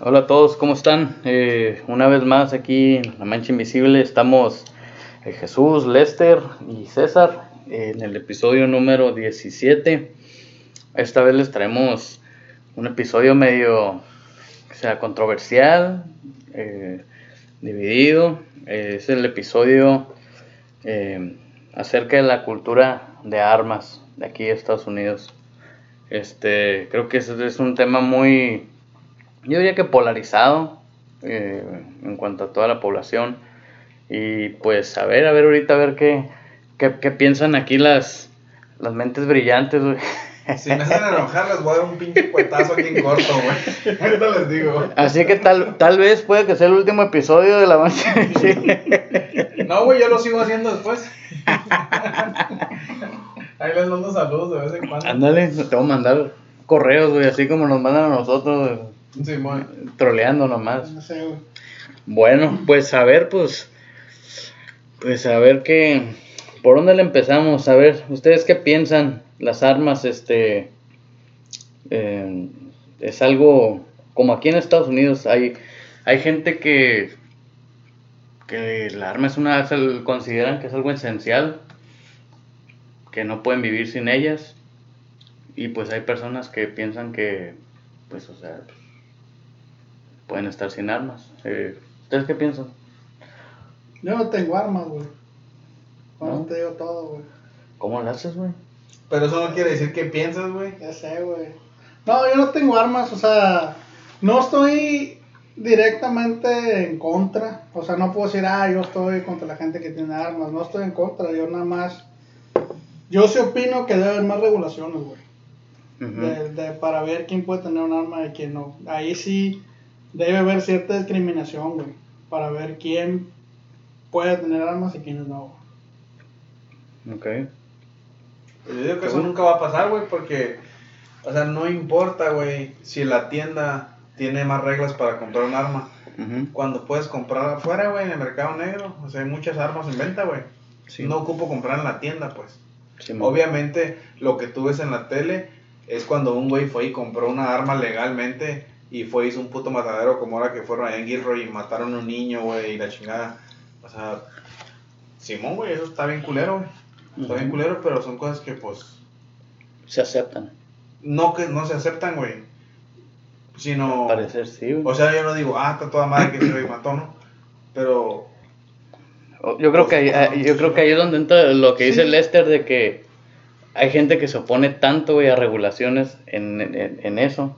Hola a todos, ¿cómo están? Eh, una vez más aquí en La Mancha Invisible estamos eh, Jesús, Lester y César en el episodio número 17. Esta vez les traemos un episodio medio, o sea, controversial, eh, dividido. es el episodio acerca de la cultura de armas de aquí de Estados Unidos. Este, creo que ese es un tema muy, yo diría que polarizado eh, en cuanto a toda la población. Y pues a ver, a ver ahorita, a ver qué, qué, piensan aquí las, las mentes brillantes, güey. Si me hacen enojar, les voy a dar un pinche cuetazo aquí en corto, güey. Ahorita les digo. Así que tal, tal vez puede que sea el último episodio de la mancha. No, güey, yo lo sigo haciendo después. Ahí les mando saludos de vez en cuando. Ándale, te voy a mandar correos, güey, así como nos mandan a nosotros, Sí. Troleando nomás. No sé, güey. Bueno, pues a ver, pues. Pues a ver qué. ¿Por dónde le empezamos? A ver, ¿ustedes qué piensan? Las armas, este. eh, es algo. Como aquí en Estados Unidos hay, hay gente que. que la arma es una. se- consideran que es algo esencial. Que no pueden vivir sin ellas. Y pues hay personas que piensan que. Pues, o sea. pues, pueden estar sin armas. Eh, ¿Ustedes qué piensan? Yo no tengo armas, güey. Bueno, ¿No? te digo todo, güey. ¿Cómo lo haces, güey? Pero eso no quiere decir que piensas, güey. Ya sé, güey. No, yo no tengo armas, o sea, no estoy directamente en contra. O sea, no puedo decir, ah, yo estoy contra la gente que tiene armas. No estoy en contra, yo nada más. Yo sí opino que debe haber más regulaciones, güey. De, de- para ver quién puede tener un arma y quién no. Ahí sí debe haber cierta discriminación, güey. Para ver quién puede tener armas y quiénes no. Ok. Yo digo que eso nunca va a pasar, güey, porque, o sea, no importa, güey, si la tienda tiene más reglas para comprar un arma. Cuando puedes comprar afuera, güey, en el mercado negro, o sea, hay muchas armas en venta, güey. Sí. No ocupo comprar en la tienda, pues. Obviamente, lo que tú ves en la tele es cuando un güey fue y compró una arma legalmente y fue hizo un puto matadero como ahora que fueron en Gilroy y mataron a un niño, güey, y la chingada. O sea, Simón, güey, eso está bien culero, güey. Está bien Ujú. culero, pero son cosas que, pues, Se aceptan. no que no se aceptan, güey. Sino, Al parecer sí, güey. o sea, yo no digo, ah, está toda madre que ese güey mató, ¿no? Pero, Yo creo que ahí, yo creo que ahí es donde entra lo que dice. Lester de que hay gente que se opone tanto güey, a regulaciones en, en- en eso.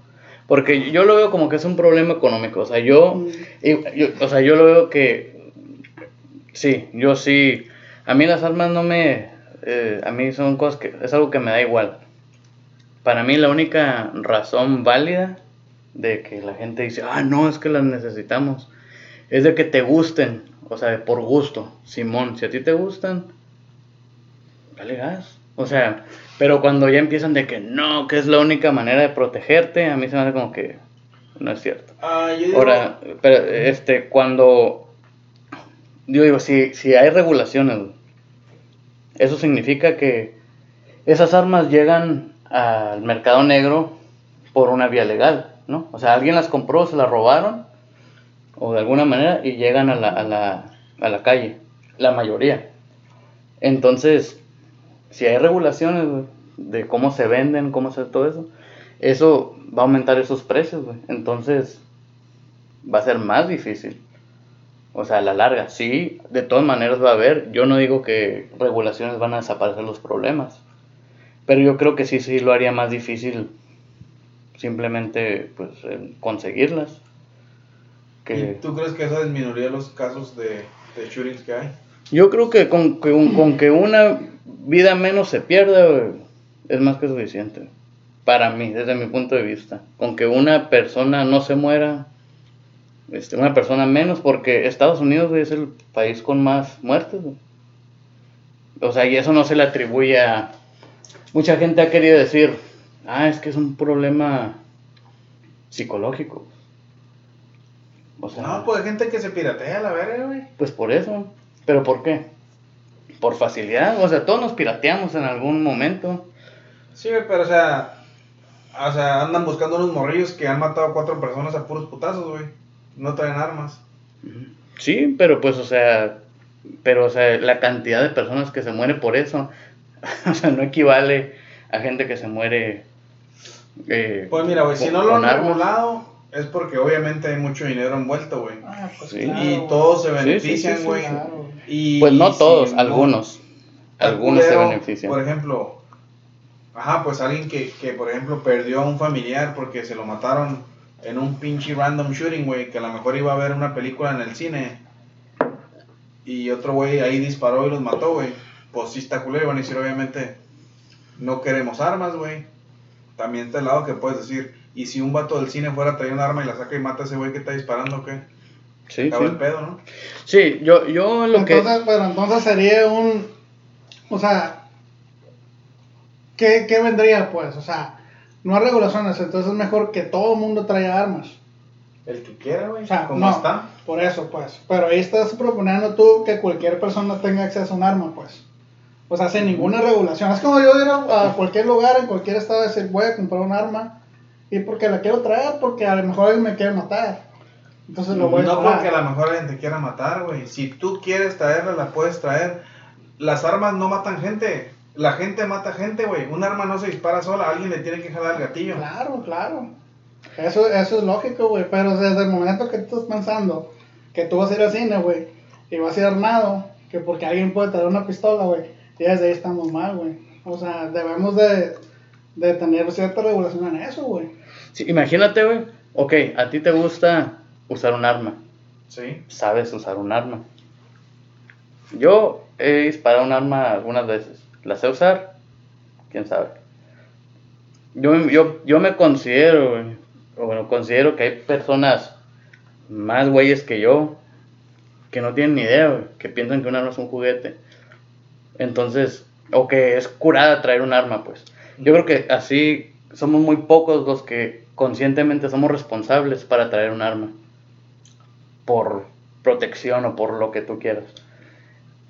Porque yo lo veo como que es un problema económico. O sea, yo, Mm. y- yo- o sea, yo lo veo que sí, yo sí. A mí las armas no me, eh, a mí son cosas que es algo que me da igual. Para mí la única razón válida de que la gente dice, ah, no, es que las necesitamos, es de que te gusten, o sea, por gusto. Simón, si a ti te gustan, dale gas. O sea, pero cuando ya empiezan de que no, que es la única manera de protegerte, a mí se me hace como que no es cierto. yo digo, Ahora, pero este, cuando yo digo, si, si hay regulaciones, eso significa que esas armas llegan al mercado negro por una vía legal, ¿no? O sea, alguien las compró, se las robaron, o de alguna manera, y llegan a la, a la, a la calle, la mayoría. Entonces, si hay regulaciones, de cómo se venden, cómo se todo eso, eso va a aumentar esos precios. Entonces, va a ser más difícil. O sea, a la larga, sí, de todas maneras va a haber. Yo no digo que regulaciones van a desaparecer los problemas. Pero yo creo que sí, sí lo haría más difícil simplemente, pues, conseguirlas. Que... ¿y ¿tú crees que eso disminuiría los casos de, de shootings que hay? Yo creo que con, con que una vida menos se pierda, es más que suficiente. Para mí, desde mi punto de vista. Con que una persona no se muera, este, una persona menos, porque Estados Unidos es el país con más muertes. O sea, y eso no se le atribuye a... Mucha gente ha querido decir, ah, es que es un problema psicológico. O sea, No, pues hay gente que se piratea, la verga, güey. pues por eso. ¿Pero por qué? Por facilidad. O sea, todos nos pirateamos en algún momento. Sí, pero o sea, O sea, andan buscando unos morrillos que han matado a cuatro personas a puros putazos, güey. No traen armas. Sí, pero pues, o sea, pero, o sea, la cantidad de personas que se muere por eso, o sea, no equivale a gente que se muere. eh, Pues mira, güey, si con- no lo han armas. regulado, es porque obviamente hay mucho dinero envuelto, güey. Ah, pues Sí. claro, y todos se Sí, sí, benefician, sí, sí, güey. claro. Y Pues no todos, no- algunos. Al Algunos se benefician. Por ejemplo, ajá, pues alguien que, que, por ejemplo, perdió a un familiar porque se lo mataron en un pinche random shooting, güey, que a lo mejor iba a ver una película en el cine y otro güey ahí disparó y los mató, güey. Pues sí está culero, y van a decir, obviamente, no queremos armas, güey. También está el lado que puedes decir, y si un vato del cine fuera a traer un arma y la saca y mata a ese güey que está disparando, ¿qué? Sí, Acaba el sí. pedo, ¿no? Sí, yo, yo lo que... pero entonces sería un, o sea, ¿qué, qué vendría pues? O sea, no hay regulaciones, entonces es mejor que todo el mundo traiga armas. El que quiera, güey, O sea, como no, está. por eso pues. Pero ahí estás proponiendo tú que cualquier persona tenga acceso a un arma pues. O sea, sin ninguna regulación. Es como yo ir a, a cualquier lugar, en cualquier estado, decir, voy a comprar un arma. Y porque la quiero traer, porque a lo mejor alguien me quiere matar. Entonces lo voy a No porque a lo mejor alguien te quiera matar, güey. Si tú quieres traerla, la puedes traer. Las armas no matan gente. La gente mata gente, güey. Un arma no se dispara sola. Alguien le tiene que jalar el gatillo. Claro, claro. Eso, eso es lógico, güey. Pero desde el momento que tú estás pensando que tú vas a ir al cine, güey, y vas a ir armado, que porque alguien puede traer una pistola, güey, ya desde ahí estamos mal, güey. O sea, debemos de, de tener cierta regulación en eso, güey. Sí, imagínate, güey. Ok, a ti te gusta usar un arma. Sí. Sabes usar un arma. Yo he disparado un arma algunas veces. ¿La sé usar? ¿Quién sabe? Yo, yo, yo me considero, güey, o bueno, considero que hay personas más güeyes que yo que no tienen ni idea, güey, que piensan que un arma es un juguete. Entonces, o que es curada traer un arma, pues. Yo creo que así somos muy pocos los que conscientemente somos responsables para traer un arma. Por protección o por lo que tú quieras.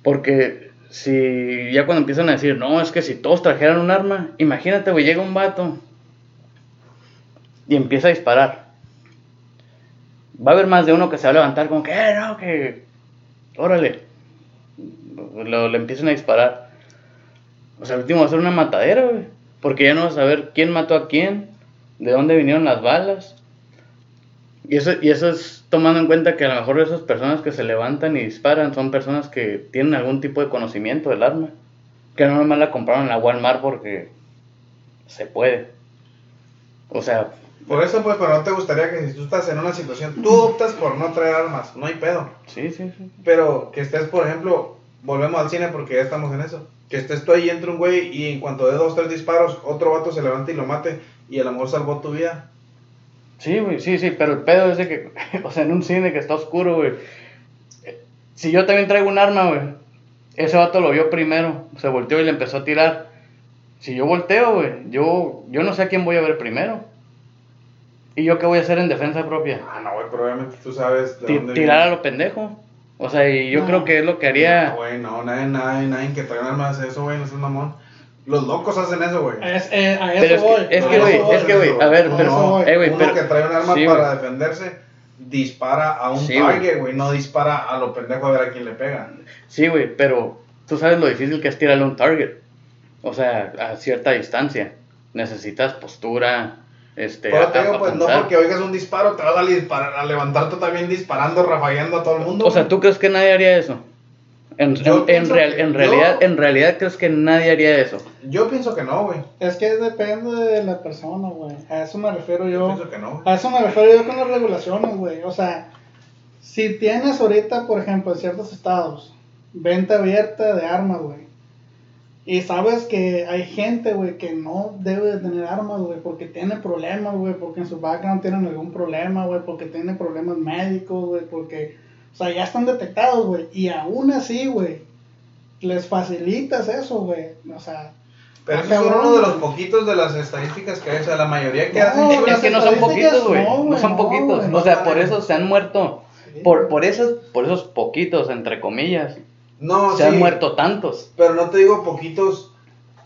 Porque si ya cuando empiezan a decir, no, es que si todos trajeran un arma, imagínate, güey, llega un vato y empieza a disparar. Va a haber más de uno que se va a levantar como que, eh, no, que, órale, lo, le empiezan a disparar. O sea, al último va a ser una matadera, güey. Porque ya no vas a saber quién mató a quién, de dónde vinieron las balas. Y eso, y eso es tomando en cuenta que a lo mejor esas personas que se levantan y disparan son personas que tienen algún tipo de conocimiento del arma. Que no nomás la compraron en la Walmart porque se puede. O sea, Por eso, pues, pero no te gustaría que si tú estás en una situación, tú optas por no traer armas. No hay pedo. sí, sí, sí. Pero que estés, por ejemplo, volvemos al cine porque ya estamos en eso. Que estés tú ahí, entra un güey y en cuanto dé dos, tres disparos, otro vato se levanta y lo mate y a lo mejor salvó tu vida. Sí, güey, sí, sí, pero el pedo es de que, o sea, en un cine que está oscuro, güey. eh, Si yo también traigo un arma, güey, ese vato lo vio primero, se volteó y le empezó a tirar. Si yo volteo, güey, yo, yo no sé a quién voy a ver primero. ¿Y yo qué voy a hacer en defensa propia? Ah, no, güey, pero obviamente tú sabes de dónde tirar a lo pendejo. O sea, y yo No. creo que es lo que haría. No, güey, no, nadie, nadie, nadie que trae un arma hace eso, güey, no es un mamón. Los locos hacen eso, güey. Es, eh, a eso Pero es que- voy. es a que, eso güey, es que, güey, a ver, pero- no, eh, uno pero- que trae un arma sí, para defenderse dispara a un Sí, güey. target, güey, no dispara a lo pendejo a ver a quién le pega. Sí, güey, pero tú sabes lo difícil que es tirarle a un target. O sea, a cierta distancia. Necesitas postura, este... Pero te digo, pues no apuntar. porque oigas un disparo te vas a, disparar, a levantarte también disparando, rafagueando a todo el mundo. O sea. ¿tú crees que nadie haría eso? En, Yo en- en real- en yo- realidad, en realidad crees que nadie haría eso. Yo pienso que no, güey. Es que depende de la persona, güey. A eso me refiero Yo yo. pienso que no. A eso me refiero yo con las regulaciones, güey. O sea, si tienes ahorita, por ejemplo, en ciertos estados, venta abierta de armas, güey. Y sabes que hay gente, güey, que no debe de tener armas, güey, porque tiene problemas, güey, porque en su background tienen algún problema, güey, porque tienen problemas médicos, güey, porque, o sea, ya están detectados, güey. Y aún así, güey, les facilitas eso, güey. O sea, Pero Ah, eso es uno de los poquitos de las estadísticas que hay. O sea, la mayoría que No, hacen. Es que no son poquitos, güey. no, son no, poquitos. o sea, por eso se han muerto. sí, Por, por, esos, por esos poquitos, entre comillas. No, se sí, han muerto tantos. Pero no te digo poquitos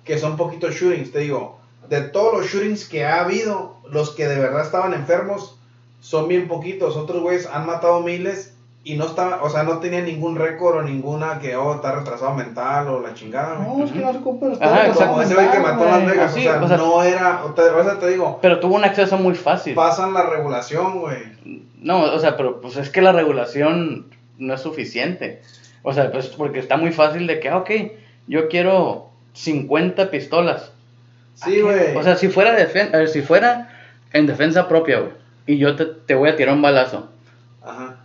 que son poquitos shootings. Te digo, de todos los shootings que ha habido, los que de verdad estaban enfermos son bien poquitos. Otros güeyes han matado miles y no estaba, o sea, no tenía ningún récord o ninguna que, oh, está retrasado mental o la chingada. No, es que no se ocupa Como ese güey que mató a Las güey. Vegas, Así, o, sea, o sea- no era, o te, o sea, te digo, Pero tuvo un acceso muy fácil. pasan la regulación, güey. No, o sea, pero pues es que la regulación no es suficiente. O sea, pues porque está muy fácil de que, ah, ok, yo quiero 50 pistolas. Sí, güey. O sea, si fuera, defen- a ver, si fuera en defensa propia, güey, y yo te, te voy a tirar un balazo. Ajá.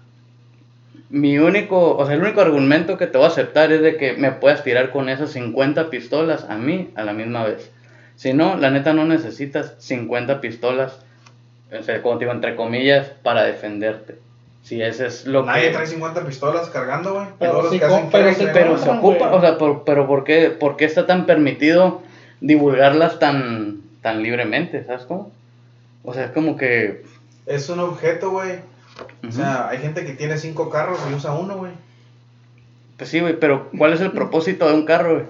Mi único, o sea, el único argumento que te voy a aceptar es de que me puedas tirar con esas 50 pistolas a mí a la misma vez. Si no, la neta no necesitas 50 pistolas, o sea, como digo, entre comillas, para defenderte. Si ese es lo Nadie que... trae 50 pistolas cargando, güey. Pero sí pero sí Pero se ocupa, o sea, por- pero ¿por qué, por qué está tan permitido divulgarlas tan, tan libremente? ¿Sabes cómo? O sea, es como que... Es un objeto, güey. O sea, hay gente que tiene cinco carros y usa uno, güey. Pues sí, güey, pero ¿cuál es el propósito de un carro, güey?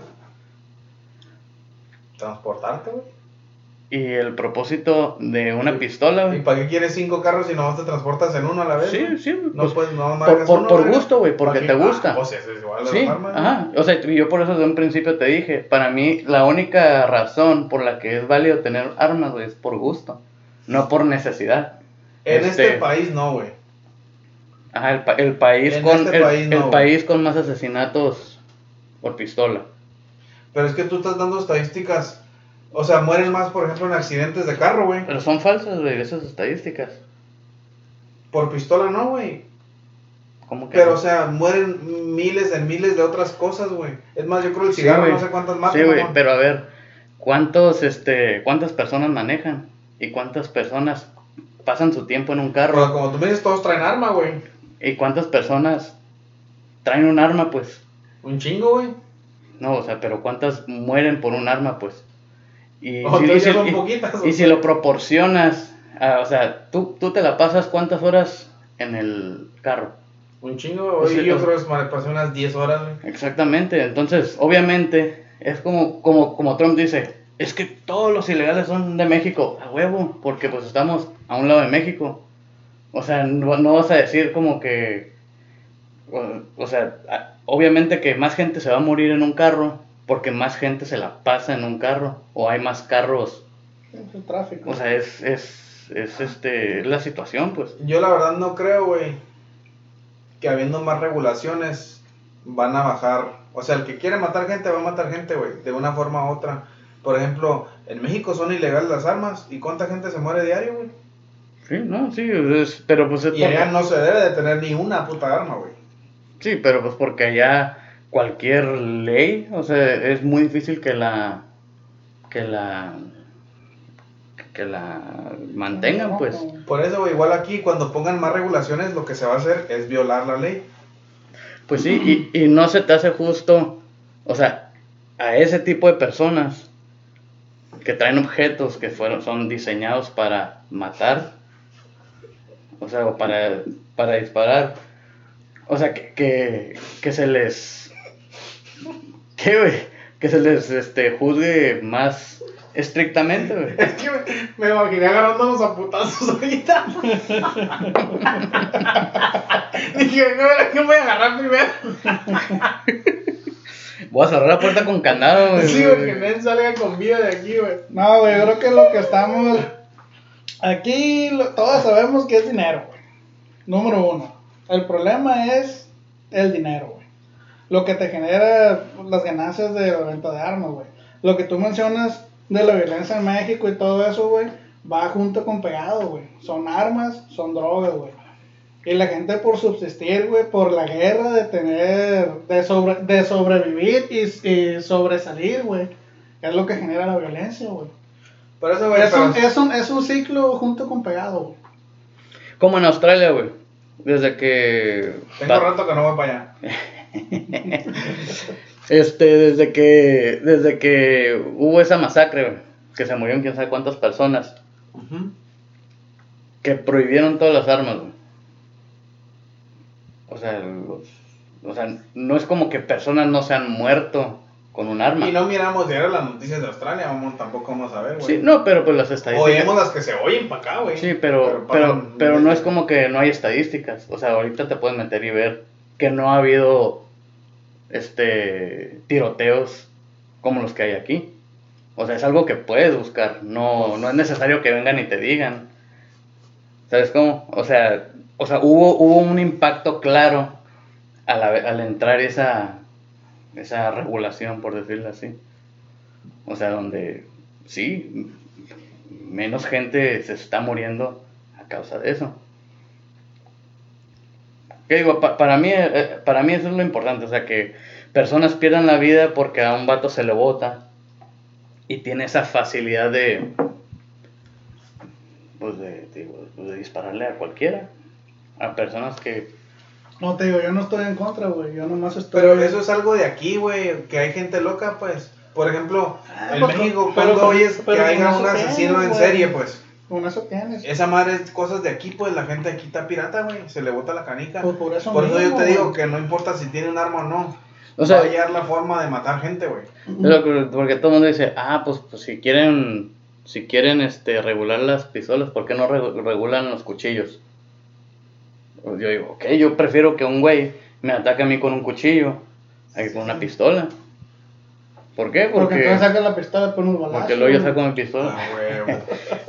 Transportarte, güey. Y el propósito de una pistola, ¿Y para qué quieres cinco carros si nomás te transportas en uno a la vez? Sí, sí, No pues, puedes, no por- por- uno, por gusto, güey, porque ¿Para te gusta. Ah, es igual de Sí, armas, ajá. O sea, yo por eso desde un principio te dije, para mí la única razón por la que es válido tener armas, güey, es por gusto, no por necesidad. En este, Este- país no, güey. Ajá, el, pa- el país En con este el, país no, el país con más asesinatos por pistola. Pero es que tú estás dando estadísticas. O sea, mueren más, por ejemplo, en accidentes de carro, güey. Pero son falsas, güey, esas estadísticas. Por pistola no, güey. ¿Cómo que? Pero, no? o sea, mueren miles en miles de otras cosas, güey. Es más, yo creo el Sí, cigarro no sé cuántas mata. Sí, güey, pero a ver, ¿cuántos, este, ¿cuántas personas manejan? ¿Y cuántas personas pasan su tiempo en un Pero carro? como tú me dices, todos traen arma, güey. ¿Y cuántas personas traen un arma, pues? Un chingo, güey. No, o sea, pero ¿cuántas mueren por un arma, pues? Y, si- y ya si, son y- poquitas. y si lo proporcionas, a- o sea, ¿tú, tú te la pasas cuántas horas en el carro. Un chingo, hoy yo creo que me pasé unas 10 horas, güey. Exactamente, entonces, obviamente, es como, como, como Trump dice, es que todos los ilegales son de México, a huevo, porque pues estamos a un lado de México. O sea, no, no vas a decir como que, o, o sea, obviamente que más gente se va a morir en un carro, porque más gente se la pasa en un carro, o hay más carros, Es el tráfico. o sea, es, es, es este, es la situación, pues. Yo la verdad no creo, güey, que habiendo más regulaciones van a bajar. O sea, el que quiere matar gente va a matar gente, güey, de una forma u otra. Por ejemplo, en México son ilegales las armas. ¿Y cuánta gente se muere diario, güey? Sí, no, sí, es- pero pues es Y allá porque- no se debe de tener ni una puta arma, güey. Sí, pero pues porque allá cualquier ley, o sea, es muy difícil que la que la que la mantengan, pues. Por eso, igual aquí, cuando pongan más regulaciones, lo que se va a hacer es violar la ley. Pues sí, y, y no se te hace justo, o sea, a ese tipo de personas que traen objetos que fueron son diseñados para matar, o sea, o para para disparar. O sea, que, que, que se les ¿Qué, güey? Que se les este juzgue más estrictamente, güey. Es que me, me imaginé agarrándonos a putazos ahorita. Dije, no, ¿a ¿qué voy a agarrar primero? Voy a cerrar la puerta con candado, güey. Sí, güey, que Nen salga con vida de aquí, güey. No, güey, yo creo que lo que estamos. Aquí lo- todos sabemos que es dinero, güey. Número uno. El problema es el dinero, güey. Lo que te genera las ganancias de la venta de armas, güey. Lo que tú mencionas de la violencia en México y todo eso, güey, va junto con pegado, güey. Son armas, son drogas, güey. Y la gente por subsistir, güey, por la guerra de tener, de, sobre, de sobrevivir y, y sobresalir, güey. Es lo que genera la violencia, güey. Por eso, güey, Es un, es, un, es un ciclo junto con pegado, güey. Como en Australia, güey. Desde que tengo rato que no voy para allá. Este, desde que desde que hubo esa masacre, que se murieron quién sabe cuántas personas, que prohibieron todas las armas, güey. O sea, los- o sea, no es como que personas no se han muerto con un arma. Y no miramos diario las noticias de Australia, vamos, tampoco vamos a ver, güey. Sí, no, pero pues las estadísticas... Oímos las que se oyen para acá, güey. Sí, pero, para- pero, pero no es como que no hay estadísticas. O sea, ahorita te puedes meter y ver que no ha habido este tiroteos como los que hay aquí. O sea, es algo que puedes buscar. No, no es necesario que vengan y te digan. ¿Sabes cómo? O sea, o sea hubo, hubo un impacto claro al, al entrar esa, esa regulación, por decirlo así. O sea, donde sí, menos gente se está muriendo a causa de eso. ¿Qué digo? Pa- para, mí, eh, para mí eso es lo importante, o sea, que personas pierdan la vida porque a un vato se le bota y tiene esa facilidad de, pues de, digo, pues de dispararle a cualquiera, a personas que... No te digo, yo no estoy en contra, güey. Yo nomás estoy. Pero eso es algo de aquí, güey, que hay gente loca, pues. Por ejemplo, Ah, en pues, México, cuando oyes que haya un asesino en serie, pues. Con eso tienes. Esa madre es cosas de aquí, pues la gente aquí está pirata, güey. Se le bota la canica. Pues por eso Por eso yo te digo güey. que no importa si tiene un arma o no. O sea, va a hallar la forma de matar gente, güey. Porque todo el mundo dice, ah, pues, pues si quieren, si quieren este, regular las pistolas, ¿por qué no re- regulan los cuchillos? Pues yo digo, ok, yo prefiero que un güey me ataque a mí con un cuchillo a que con una pistola. ¿Por qué? Porque Porque, entonces sacas la pistola y pones un balazo. porque luego yo saco mi pistola. Ah, güey.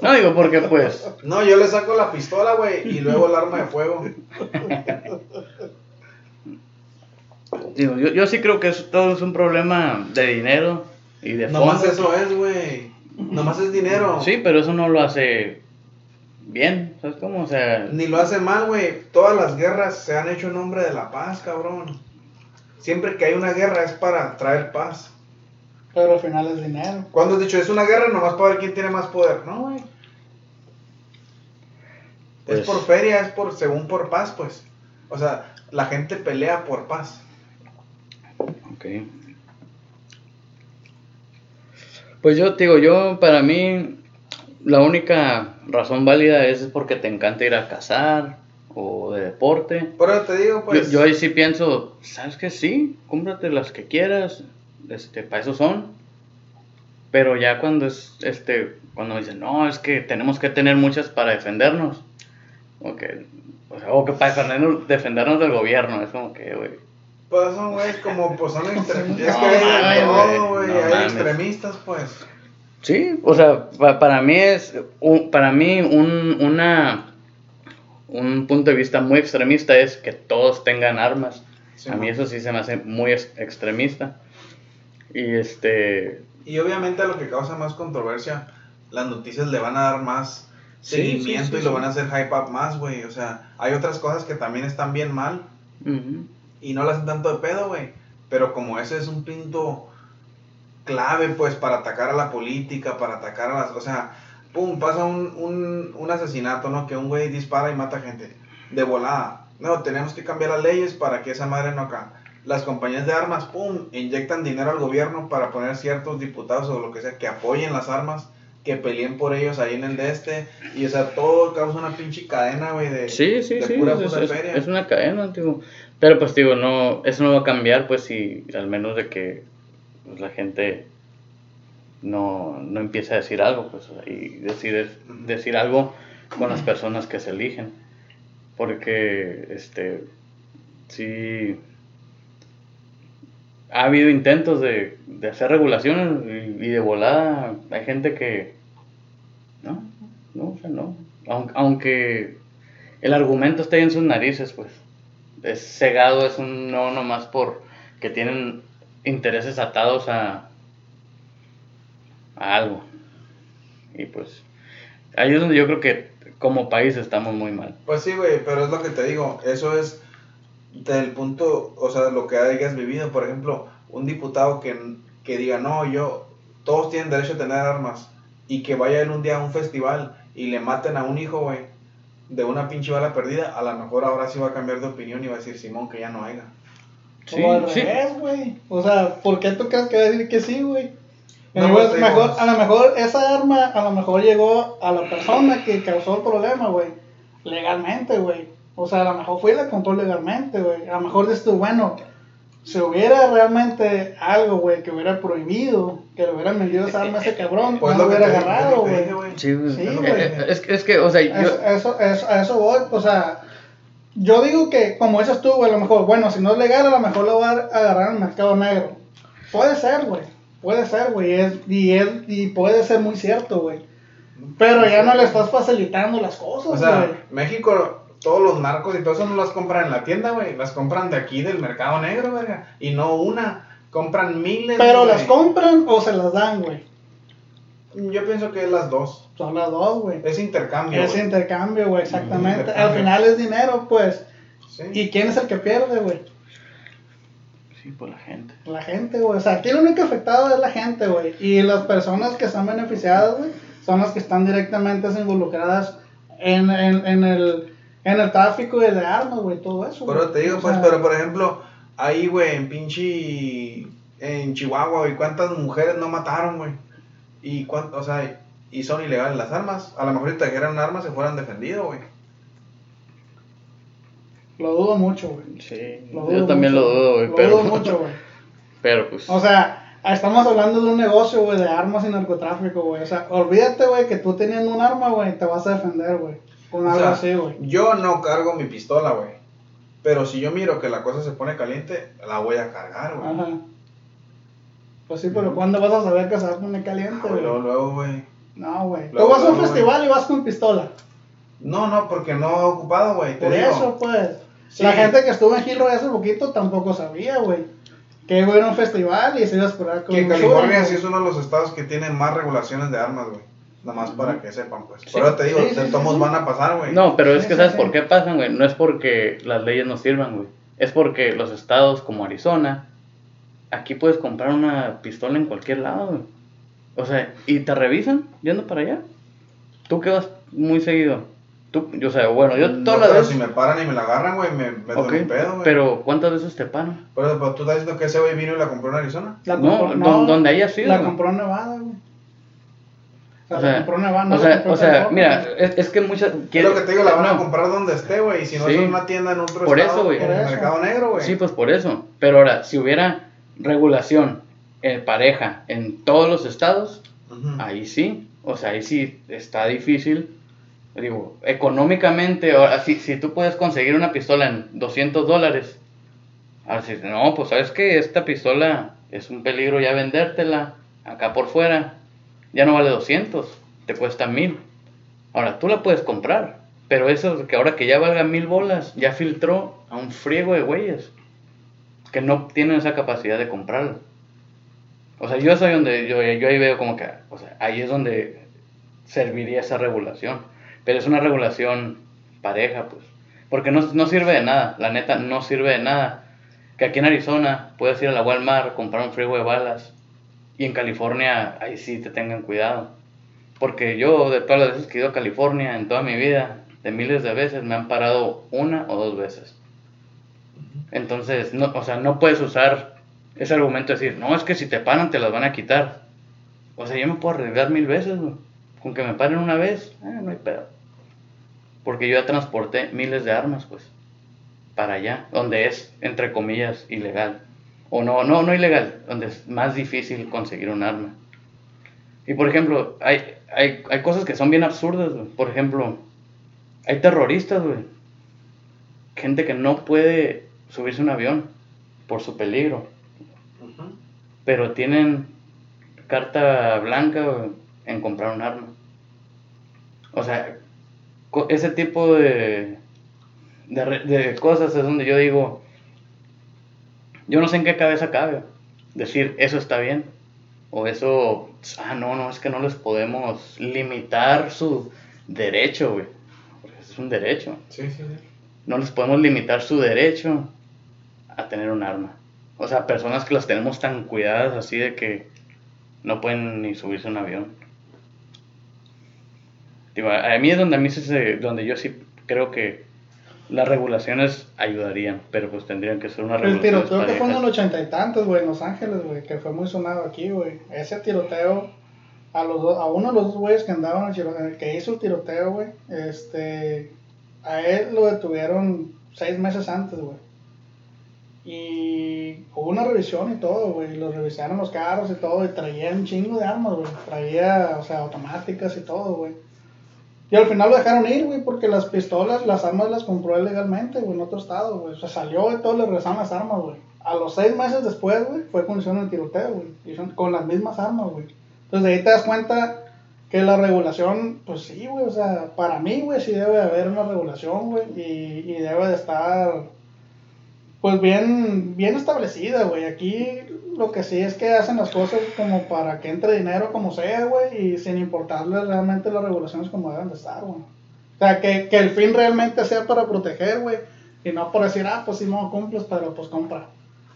No digo porque pues, No, yo le saco la pistola, güey, y luego el arma de fuego. digo, yo, yo sí creo que es, todo es un problema de dinero y de Nomás fondos. eso es, güey. Nomás es dinero. Sí, pero eso no lo hace bien, ¿sabes cómo? O sea, Ni lo hace mal, güey. Todas las guerras se han hecho en nombre de la paz, cabrón. Siempre que hay una guerra es para traer paz. Pero al final es dinero. Cuando has dicho es una guerra nomás para ver quién tiene más poder, no, güey. Pues- Es por feria, es por según por paz, pues. O sea, la gente pelea por paz. Ok. Pues yo te digo, yo para mí la única razón válida es porque te encanta ir a cazar o de deporte. Por eso te digo, pues. yo, yo ahí sí pienso, ¿sabes qué? Sí, cómprate las que quieras, este, para eso son. Pero ya cuando es, este, cuando dicen, no, es que tenemos que tener muchas para defendernos. O que, o, sea, o que para defendernos, defendernos del gobierno, es como que, güey. Pues son, güey, como pues son extremistas. Es que hay todo, güey, hay extremistas, pues. Sí, o sea, pa- para mí es, para mí un, una, un punto de vista muy extremista es que todos tengan armas. Sí, a mí man. eso sí se me hace muy ex- extremista. Y este, Y obviamente a lo que causa más controversia, las noticias le van a dar más Sí, seguimiento sí, sí, y lo van a hacer hype up más, güey. O sea, hay otras cosas que también están bien mal y no le hacen tanto de pedo, güey. Pero como ese es un punto clave, pues, para atacar a la política, para atacar a las... O sea, pum, pasa un, un, un asesinato, ¿no? Que un güey dispara y mata gente. De volada. No, tenemos que cambiar las leyes para que esa madre no acá. Las compañías de armas, pum, inyectan dinero al gobierno para poner ciertos diputados o lo que sea que apoyen las armas, que peleen por ellos ahí en el de este. Y, o sea, todo causa una pinche cadena, güey, de, Sí, sí, de sí, pura es, es- feria. es una cadena. Pero pues digo, no, eso no va a cambiar, pues si al menos de que pues, la gente no, no empiece a decir algo, pues, y decir, decir algo con las personas que se eligen. Porque, este, sí, ha habido intentos de, de hacer regulaciones y, de volada hay gente que, no, no, o sea, no. Aunque, aunque el argumento ahí en sus narices, pues. Es cegado, es un no nomás por que tienen intereses atados a, a algo. Y pues, ahí es donde yo creo que como país estamos muy mal. Pues sí, güey, pero es lo que te digo, eso es del punto, o sea, lo que hayas vivido, por ejemplo, un diputado que, que diga, no, yo, todos tienen derecho a tener armas, y que vaya él un día a un festival y le maten a un hijo, güey, de una pinche bala perdida, a lo mejor ahora sí va a cambiar de opinión y va a decir, Simón, que ya no haya. Sí, o al sí. revés, güey. O sea, ¿por qué tú crees que va a decir que sí, güey? No, pues, mejor, a lo mejor esa arma, a lo mejor llegó a la persona que causó el problema, güey. Legalmente, güey. O sea, a lo mejor fue y la compró legalmente, güey. A lo mejor dices tú, bueno, si hubiera realmente algo, güey, que hubiera prohibido, que le hubieran vendido esa arma a ese cabrón, Pues no lo hubiera agarrado, güey. Sí, güey. Sí, Es, es que, o sea, yo... Eso, eso, eso- a eso voy, o sea, yo digo que como dices tú, güey, a lo mejor, bueno, si no es legal, a lo mejor lo va a agarrar en el mercado negro. Puede ser, güey, puede ser, güey, es, y, es, y puede ser muy cierto, güey. Pero ya no le estás facilitando las O cosas, sea, güey. México, todos los narcos y todo eso no las compran en la tienda, güey. Las compran de aquí, del mercado negro, verga. Y no una. Compran miles. Pero las compran o se las dan, güey. Yo pienso que es las dos. Son las dos, güey. Es intercambio. Es intercambio, güey, exactamente. Intercambio. Al final es dinero, pues. Sí. ¿Y quién es el que pierde, güey? Sí, por la gente. La gente, güey. O sea, aquí lo único afectado es la gente, güey. Y las personas que están beneficiadas, güey, son las que están directamente involucradas en, en, en el, en el tráfico de armas, güey, todo eso. Pero te digo, O pues, sea, pero por ejemplo, ahí, güey, en pinche. En Chihuahua, güey, ¿cuántas mujeres no mataron, güey? Y cuánto, o sea, y son ilegales las armas. A lo mejor si trajeran armas se fueran defendido, güey. Lo dudo mucho, güey. Sí, Lo yo también mucho, lo dudo, güey, Lo pero... dudo mucho, güey. Pero pues... O sea, estamos hablando de un negocio, güey, de armas y narcotráfico, güey. O sea, olvídate, güey, que tú teniendo un arma, güey, te vas a defender, güey. Con algo sea, así, güey. Yo no cargo mi pistola, güey. Pero si yo miro que la cosa se pone caliente, la voy a cargar, güey. Ajá. Pues sí, pero ¿cuándo vas a saber que se va a poner caliente, Ah, güey? Luego, luego, güey. No, güey. Tú Luego, vas a un festival y vas con pistola. No, no, porque no he ocupado, güey. Por digo. eso, pues. Sí. La gente que estuvo en Gilroy hace poquito tampoco sabía, güey. Que iba a ir a un festival y se iba a esperar con Que California sí es uno de los estados que tiene más regulaciones de armas, güey. Nada más para que sepan, pues. Sí. Pero te digo, Sí, sí, de sí, tomos sí. van a pasar, güey. No, pero es que sí, ¿sabes sí. por qué pasan, güey? No es porque las leyes no sirvan, güey. Es porque los estados como Arizona, aquí puedes comprar una pistola en cualquier lado, güey. O sea, y te revisan yendo para allá. ¿Tú qué vas muy seguido? Tú, yo, o sea, bueno, yo No, todas las pero veces... si me paran y me la agarran, güey, me meto Ok, en un pedo, güey. pero ¿cuántas veces te paran? Por ejemplo, tú estás diciendo que ese güey vino y la compró en Arizona. La No, compró- don- donde haya sido, La compró en Nevada, güey. O sea, O sea, compró o o mira, es, es que muchas... Es lo que te digo, la van a comprar donde esté, güey. Y si no Sí. es en una tienda en otro Por estado, eso, güey. en Por el eso. mercado negro, güey. Sí, pues por eso. Pero ahora, si hubiera regulación en pareja en todos los estados, ahí sí. O sea, ahí sí está difícil. Digo, económicamente, ahora, si, si tú puedes conseguir una pistola en 200 dólares, ahora sí, no, pues sabes que esta pistola es un peligro ya vendértela acá por fuera, ya no vale 200, te cuesta 1000. Ahora, tú la puedes comprar, pero eso que ahora que ya valga mil bolas, ya filtró a un friego de güeyes que no tienen esa capacidad de comprarla. O sea, yo soy donde, yo, yo ahí veo como que, o sea, ahí es donde serviría esa regulación. Pero es una regulación pareja, pues. Porque no, no sirve de nada, la neta, no sirve de nada. Que aquí en Arizona puedes ir a la Walmart, comprar un frigo de balas. Y en California, ahí sí te tengan cuidado. Porque yo, de todas las veces que he ido a California, en toda mi vida, de miles de veces, me han parado una o dos veces. Entonces, no, o sea, no puedes usar ese argumento de decir, no, es que si te paran te las van a quitar. O sea, yo me puedo arriesgar mil veces, güey. Con que me paren una vez, eh, no hay pedo. Porque yo ya transporté miles de armas, pues, para allá, donde es, entre comillas, ilegal. O no, no, no ilegal, donde es más difícil conseguir un arma. Y por ejemplo, hay, hay, hay cosas que son bien absurdas. Por ejemplo, hay terroristas, güey. Gente que no puede subirse a un avión por su peligro. Pero tienen carta blanca en comprar un arma. O sea, ese tipo de, de cosas es donde yo digo, yo no sé en qué cabeza cabe decir eso está bien. O eso, ah, no, no, es que no les podemos limitar su derecho, güey. Porque es un derecho. Sí, sí, sí. No les podemos limitar su derecho a tener un arma. O sea, personas que las tenemos tan cuidadas así de que no pueden ni subirse a un avión. Digo, a mí es donde a mí se- donde yo sí creo que las regulaciones ayudarían, pero pues tendrían que ser una El regulación. tiroteo que fue en el ochenta y tantos, güey, en Los Ángeles, güey, que fue muy sonado aquí, güey. Ese tiroteo, a los dos- a uno de los dos güeyes que andaban el el que hizo el tiroteo, güey, este, a él lo detuvieron seis meses antes, güey. Y hubo una revisión y todo, güey. Los revisaron los carros y todo. Y traía un chingo de armas, güey. Traía, o sea, automáticas y todo, güey. Y al final lo dejaron ir, güey, porque las pistolas, las armas las compró legalmente, güey, en otro estado, güey. O sea, salió y todo le regresaron las armas, güey. A los seis meses después, güey, fue cuando hicieron el tiroteo, güey. Y son con las mismas armas, güey. Entonces de ahí te das cuenta que la regulación, pues sí, güey, o sea, para mí, güey, sí debe haber una regulación, güey, y, y debe de estar, pues bien, bien establecida, güey. Aquí lo que sí es que hacen las cosas como para que entre dinero como sea, güey, y sin importarle realmente las regulaciones como deben de estar, güey. O sea, que, que el fin realmente sea para proteger, güey, y no por decir, ah, pues si no cumples, pero pues compra.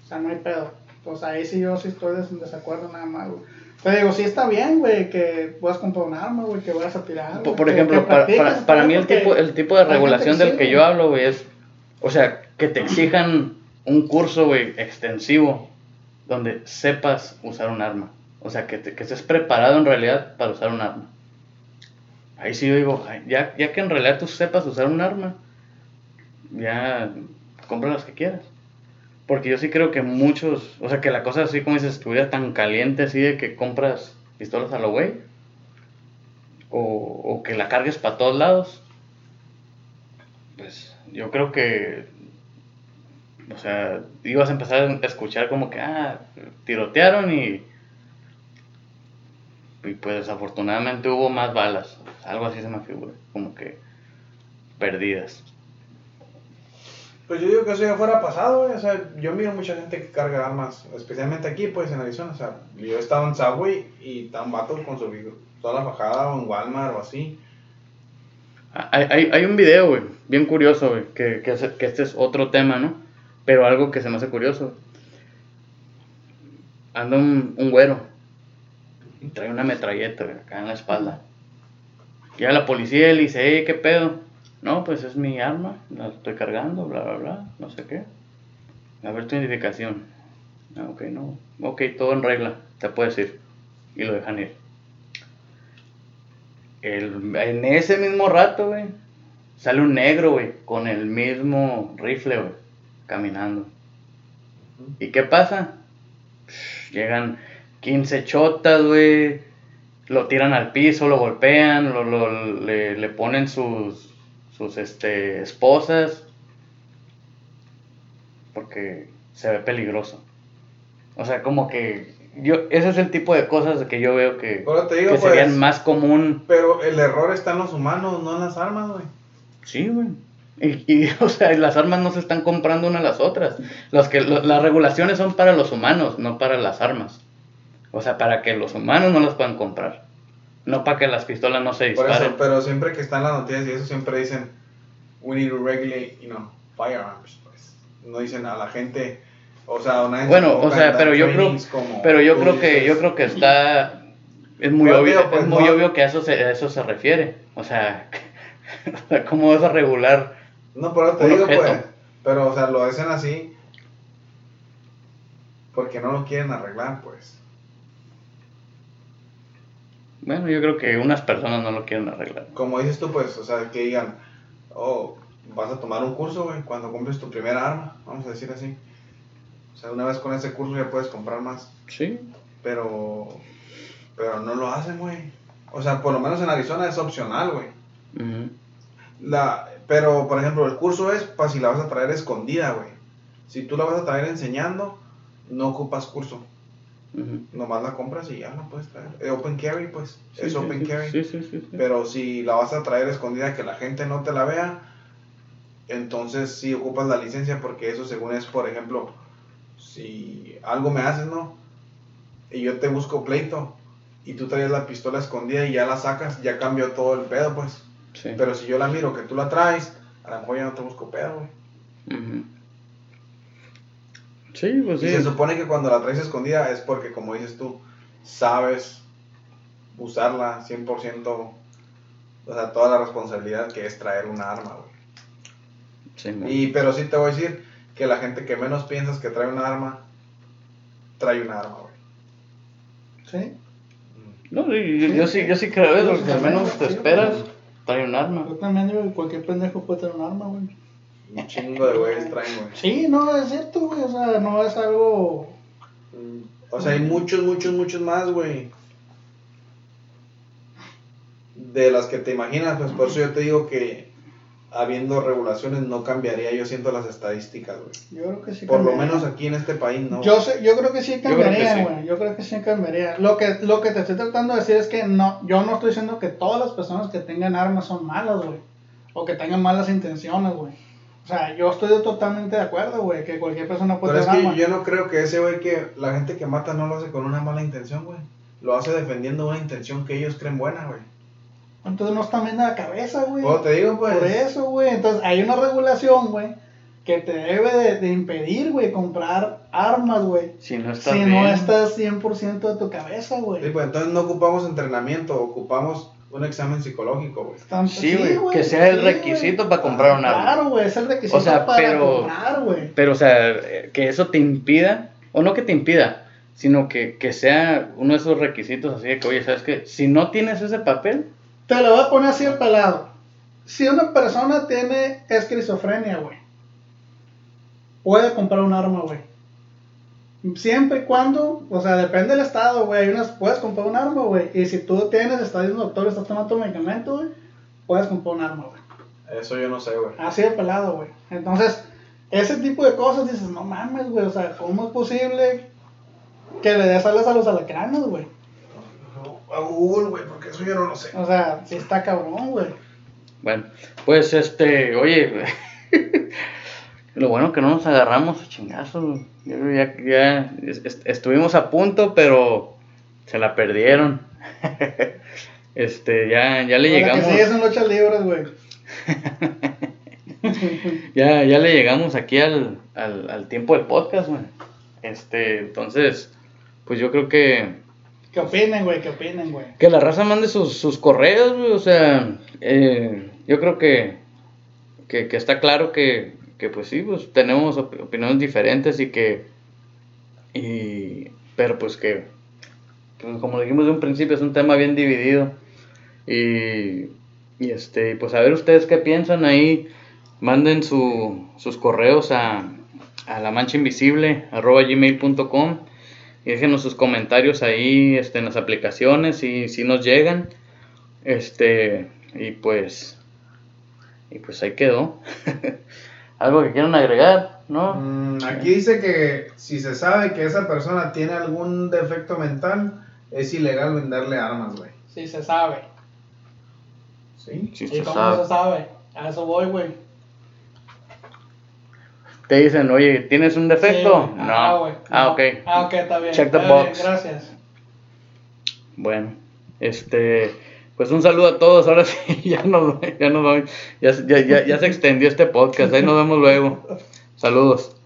O sea, no hay pedo. Pues ahí sí yo sí estoy en desacuerdo nada más, güey. Te digo, sí está bien, güey, que puedas comprar un arma, güey, que vayas a tirar. Por, por ejemplo, que para, para, mí el tipo, el tipo de regulación del que yo hablo, güey, es, o sea, que te exijan un curso, güey, extensivo, donde sepas usar un arma. O sea, que, te- que estés preparado en realidad para usar un arma. Ahí sí yo digo, ya, ya que en realidad tú sepas usar un arma, ya compra las que quieras. Porque yo sí creo que muchos, o sea, que la cosa así como dices, estuviera tan caliente así de que compras pistolas a lo güey, o, o que la cargues para todos lados, pues yo creo que, o sea, ibas a empezar a escuchar como que, ah, tirotearon y, y pues desafortunadamente hubo más balas, algo así se me figura, como que perdidas. Pues yo digo que eso ya fuera pasado, güey. O sea, yo miro mucha gente que carga armas, especialmente aquí, pues en Arizona. O sea, yo estaba en Subway y estaban vatos con su toda la fajada o en Walmart o así. Hay, hay, hay un video, güey, bien curioso, güey, que, que este es otro tema, ¿no? Pero algo que se me hace curioso. Anda un, güero y trae una metralleta, acá en la espalda. Llega la policía y le dice, hey, ¿qué pedo? No, pues es mi arma, la estoy cargando, bla, bla, bla, no sé qué. A ver tu identificación. Ah, ok, no. Ok, todo en regla, te puedes ir. Y lo dejan ir. El, en ese mismo rato, güey, sale un negro, güey, con el mismo rifle, güey, caminando. ¿Y qué pasa? Llegan 15 chotas, güey, lo tiran al piso, lo golpean, lo, lo- le, le ponen sus, sus este, esposas, porque se ve peligroso. O sea, como que yo, ese es el tipo de cosas que yo veo que, Pero te digo, que pues, serían más común Pero el error está en los humanos, no en las armas, güey. Sí, güey. Y, y, o sea, las armas no se están comprando una a las otras. Los que, lo- las regulaciones son para los humanos, no para las armas. O sea, para que los humanos no las puedan comprar. No para que las pistolas no se Por disparen. eso, pero siempre que están las noticias y eso siempre dicen, we need to regulate, you know, firearms, pues. No dicen a la gente, o sea, nadie bueno, o sea, pero yo creo, pero yo creo que, dices. yo creo que está, es muy obvio, pues, es muy no- obvio que a eso se, a eso se refiere. O sea, ¿cómo vas a regular? No, pero te digo, objeto. pues, pero, o sea, lo hacen así porque no lo quieren arreglar, pues. Bueno, yo creo que unas personas no lo quieren arreglar. Como dices tú, pues, o sea, que digan, oh, vas a tomar un curso, güey, cuando compres tu primera arma, vamos a decir así. O sea, una vez con ese curso ya puedes comprar más. Sí. Pero, pero no lo hacen, güey. O sea, por lo menos en Arizona es opcional, güey. La, pero, por ejemplo, el curso es para si la vas a traer escondida, güey. Si tú la vas a traer enseñando, no ocupas curso. Nomás la compras y ya la puedes traer. Eh, open carry, pues. Sí, es sí, open sí, carry. Pero si la vas a traer escondida que la gente no te la vea, entonces sí ocupas la licencia porque eso según es, por ejemplo, si algo me haces, ¿no? Y yo te busco pleito y tú traes la pistola escondida y ya la sacas, ya cambió todo el pedo, pues. Sí. Pero si yo la miro que tú la traes, a lo mejor ya no te busco pedo, güey. Ujú. Sí, pues Y sí. se supone que cuando la traes escondida es porque, como dices tú, sabes usarla 100%, o sea, toda la responsabilidad que es traer una arma, güey. Sí, man. Y, pero sí te voy a decir que la gente que menos piensas que trae una arma, trae una arma, güey. Sí. No, sí, yo, yo sí, yo sí creo eso, que al menos te esperas, sí. Trae un arma. Yo también digo que cualquier pendejo puede tener un arma, güey. Un chingo de güeyes traen, güey. Sí, no, es cierto, güey. O sea, no es algo. O sea, hay muchos, muchos, muchos más, güey. De las que te imaginas, pues por eso yo te digo que habiendo regulaciones no cambiaría, yo siento las estadísticas, güey. Yo creo que sí. Por lo cambiaría. menos aquí en este país, ¿no? Yo, sé, yo creo que sí creo que cambiaría, sí. güey. Yo creo que sí cambiaría. Lo que, lo que te estoy tratando de decir es que no, yo no estoy diciendo que todas las personas que tengan armas son malas, güey. O que tengan malas intenciones, güey. O sea, yo estoy totalmente de acuerdo, güey, que cualquier persona puede Pero es que arma. yo no creo que ese güey que la gente que mata no lo hace con una mala intención, güey. Lo hace defendiendo una intención que ellos creen buena, güey. Entonces no están bien de la cabeza, güey. Pues te digo, pues. Por eso, güey. Entonces hay una regulación, güey, que te debe de, de impedir, güey, comprar armas, güey. Si no estás Si bien. no estás 100% de tu cabeza, güey. Sí, pues entonces no ocupamos entrenamiento, ocupamos un examen psicológico, güey. Sí, güey, que sea el requisito para comprar un arma. Claro, güey, es el requisito O sea, para pero- comprar, güey. Pero, o sea, eh, que eso te impida, o no que te impida, sino que, que sea uno de esos requisitos así de que, oye, ¿sabes qué? Si no tienes ese papel, Te lo voy a poner así al pelado. Si una persona tiene esquizofrenia, güey, puede comprar un arma, güey. Siempre y cuando, o sea, depende del estado, güey. Unas, puedes comprar un arma, güey. Y si tú tienes, estás diciendo doctor, estás tomando tu medicamento, güey, puedes comprar un arma, güey. Eso yo no sé, güey. Así de pelado, güey. Entonces, ese tipo de cosas dices, no mames, güey. O sea, ¿cómo es posible que le des alas a los alacranes, güey? A Google, güey, porque eso yo no lo sé. O sea, sí está cabrón, güey. bueno, pues este, oye, lo bueno que no nos agarramos a chingazos, güey. Yo creo ya, ya est- estuvimos a punto, pero se la perdieron. Este, ya, ya le llegamos. que en luchas libres, güey. Ya, ya le llegamos aquí al, al, al tiempo del podcast, güey. Este, entonces, pues yo creo que, ¿Qué opinen, güey? ¿Qué opinen, güey? que la raza mande sus, sus correos, güey. O sea, eh, yo creo que, que, que está claro que, que, pues sí, pues tenemos op- opiniones diferentes y que, y, pero pues que, que como dijimos de un principio, es un tema bien dividido. Y, y este, pues a ver ustedes qué piensan ahí. Manden su, sus correos a, a la mancha invisible arroba gmail.com déjenos sus comentarios ahí este, en las aplicaciones y si nos llegan. Este, y pues, y pues ahí quedó. Algo que quieran agregar, ¿no? Mm, aquí dice que si se sabe que esa persona tiene algún defecto mental, es ilegal venderle armas, güey. Sí, se sabe. ¿Sí? Si ¿Y se cómo sabe. se sabe? A eso voy, güey. Te dicen, oye, ¿tienes un defecto? Sí, no. Ah, güey. Ah, No. ok. Ah, ok, está bien. Check the Está bien, box. gracias. Bueno, este, pues un saludo a todos. Ahora sí, ya nos, ya nos vamos- ya, ya, ya, ya se extendió este podcast. Ahí nos vemos luego. Saludos.